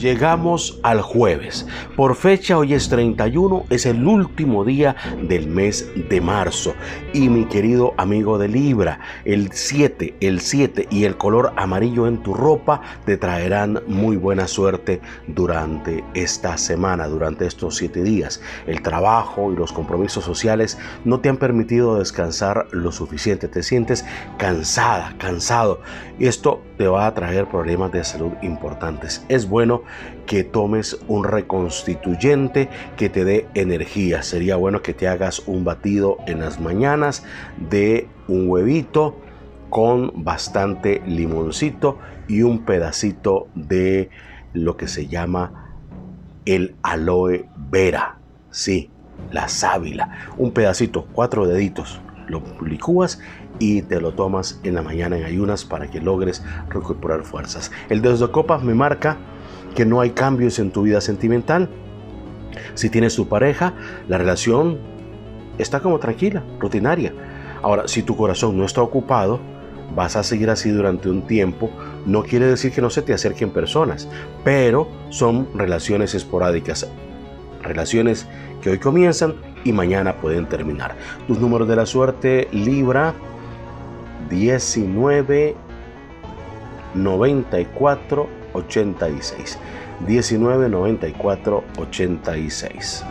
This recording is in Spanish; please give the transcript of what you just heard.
Llegamos al jueves. Por fecha hoy es 31, es el último día del mes de marzo. Y mi querido amigo de Libra, el 7, el 7 y el color amarillo en tu ropa te traerán muy buena suerte durante esta semana, durante estos 7 días. El trabajo y los compromisos sociales no te han permitido descansar lo suficiente. Te sientes cansada, cansado. Esto te va a traer problemas de salud importantes. Es bueno que tomes un reconstituyente que te dé energía. Sería bueno que te hagas un batido en las mañanas de un huevito con bastante limoncito y un pedacito de lo que se llama el aloe vera. Sí, la sábila. Un pedacito, cuatro deditos. Lo licúas y te lo tomas en la mañana en ayunas para que logres recuperar fuerzas. El de copas me marca que no hay cambios en tu vida sentimental. Si tienes tu pareja, la relación está como tranquila, rutinaria. Ahora, si tu corazón no está ocupado, vas a seguir así durante un tiempo. No quiere decir que no se te acerquen personas, pero son relaciones esporádicas. Relaciones que hoy comienzan y mañana pueden terminar. Tus números de la suerte, Libra 19 94 86. 1994 86.